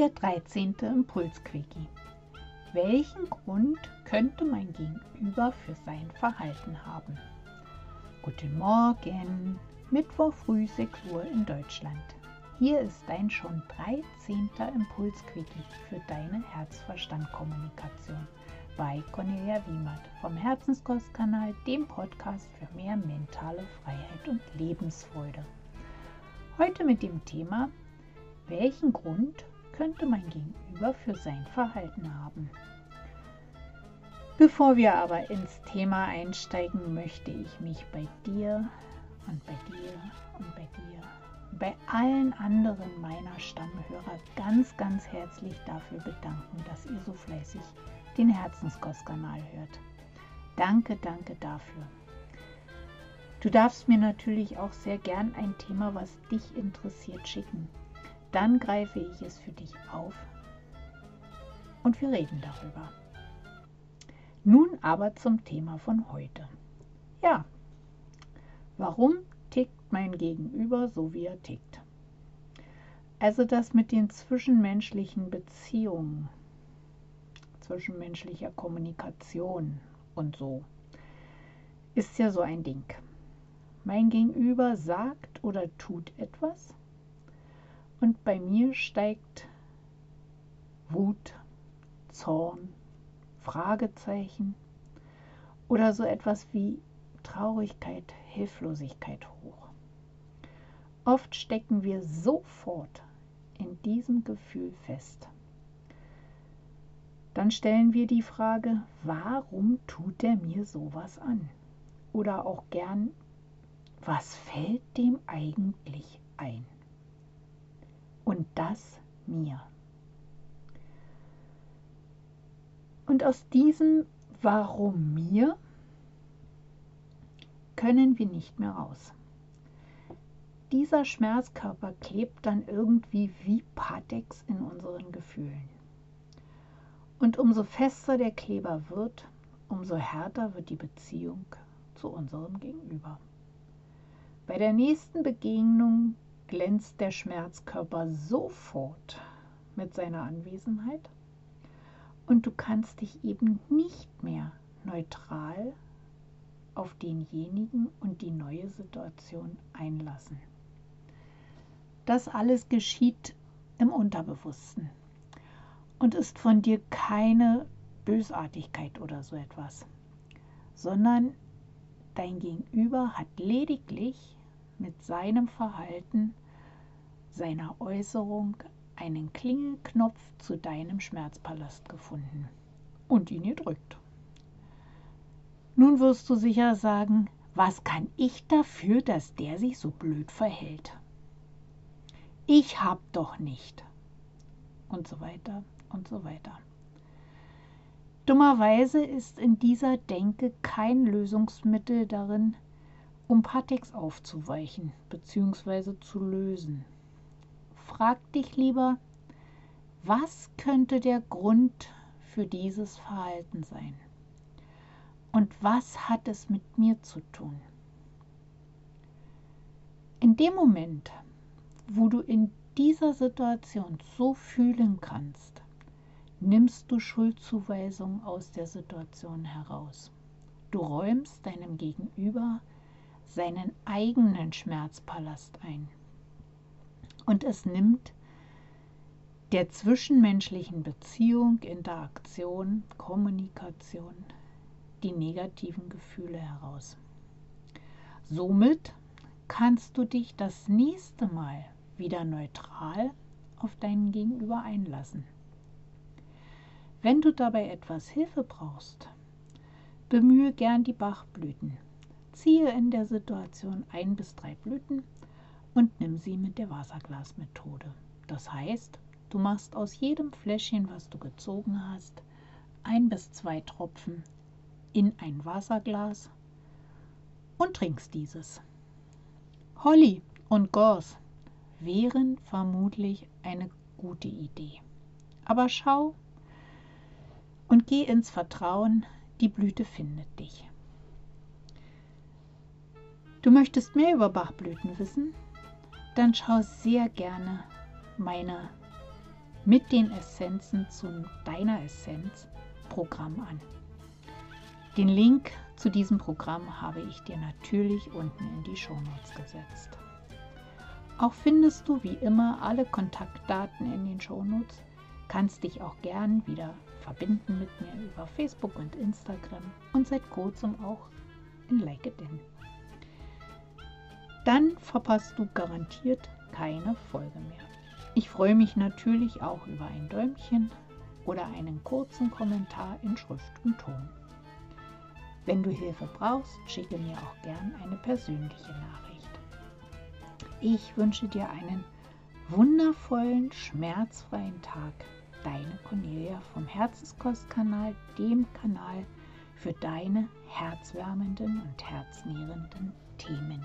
Der 13. Impulsquickie. Welchen Grund könnte mein Gegenüber für sein Verhalten haben? Guten Morgen, Mittwoch früh 6 Uhr in Deutschland. Hier ist dein schon 13. Impulsquickie für deine Herzverstand-Kommunikation bei Cornelia Wiemert vom Herzenskostkanal, dem Podcast für mehr mentale Freiheit und Lebensfreude. Heute mit dem Thema, welchen Grund könnte mein Gegenüber für sein Verhalten haben. Bevor wir aber ins Thema einsteigen, möchte ich mich bei dir und bei dir und bei dir bei allen anderen meiner Stammhörer ganz, ganz herzlich dafür bedanken, dass ihr so fleißig den Herzenskostkanal hört. Danke, danke dafür. Du darfst mir natürlich auch sehr gern ein Thema, was dich interessiert, schicken. Dann greife ich es für dich auf und wir reden darüber. Nun aber zum Thema von heute. Ja, warum tickt mein Gegenüber so, wie er tickt? Also das mit den zwischenmenschlichen Beziehungen, zwischenmenschlicher Kommunikation und so, ist ja so ein Ding. Mein Gegenüber sagt oder tut etwas und bei mir steigt Wut, Zorn, Fragezeichen oder so etwas wie Traurigkeit, Hilflosigkeit hoch. Oft stecken wir sofort in diesem Gefühl fest. Dann stellen wir die Frage, warum tut er mir sowas an? Oder auch gern, was fällt dem eigentlich ein? Und das mir. Und aus diesem Warum mir können wir nicht mehr raus. Dieser Schmerzkörper klebt dann irgendwie wie Patex in unseren Gefühlen. Und umso fester der Kleber wird, umso härter wird die Beziehung zu unserem Gegenüber. Bei der nächsten Begegnung glänzt der Schmerzkörper sofort mit seiner Anwesenheit und du kannst dich eben nicht mehr neutral auf denjenigen und die neue Situation einlassen. Das alles geschieht im Unterbewussten und ist von dir keine Bösartigkeit oder so etwas, sondern dein Gegenüber hat lediglich mit seinem Verhalten seiner Äußerung einen Klingelknopf zu deinem Schmerzpalast gefunden und ihn gedrückt. Nun wirst du sicher sagen, was kann ich dafür, dass der sich so blöd verhält? Ich hab doch nicht. Und so weiter und so weiter. Dummerweise ist in dieser Denke kein Lösungsmittel darin, um Patex aufzuweichen bzw. zu lösen frag dich lieber, was könnte der Grund für dieses Verhalten sein? Und was hat es mit mir zu tun? In dem Moment, wo du in dieser Situation so fühlen kannst, nimmst du Schuldzuweisung aus der Situation heraus. Du räumst deinem Gegenüber seinen eigenen Schmerzpalast ein und es nimmt der zwischenmenschlichen Beziehung, Interaktion, Kommunikation die negativen Gefühle heraus. Somit kannst du dich das nächste Mal wieder neutral auf deinen Gegenüber einlassen. Wenn du dabei etwas Hilfe brauchst, bemühe gern die Bachblüten. Ziehe in der Situation ein bis drei Blüten und nimm sie mit der Wasserglasmethode. Das heißt, du machst aus jedem Fläschchen, was du gezogen hast, ein bis zwei Tropfen in ein Wasserglas und trinkst dieses. Holly und Gauze wären vermutlich eine gute Idee. Aber schau und geh ins Vertrauen, die Blüte findet dich. Du möchtest mehr über Bachblüten wissen? Dann schau sehr gerne meine mit den Essenzen zu deiner Essenz Programm an. Den Link zu diesem Programm habe ich dir natürlich unten in die Shownotes gesetzt. Auch findest du wie immer alle Kontaktdaten in den Shownotes, kannst dich auch gern wieder verbinden mit mir über Facebook und Instagram und seit kurzem auch in LinkedIn. Dann verpasst du garantiert keine Folge mehr. Ich freue mich natürlich auch über ein Däumchen oder einen kurzen Kommentar in Schrift und Ton. Wenn du Hilfe brauchst, schicke mir auch gern eine persönliche Nachricht. Ich wünsche dir einen wundervollen, schmerzfreien Tag. Deine Cornelia vom Herzenskostkanal, dem Kanal für deine herzwärmenden und herznährenden Themen.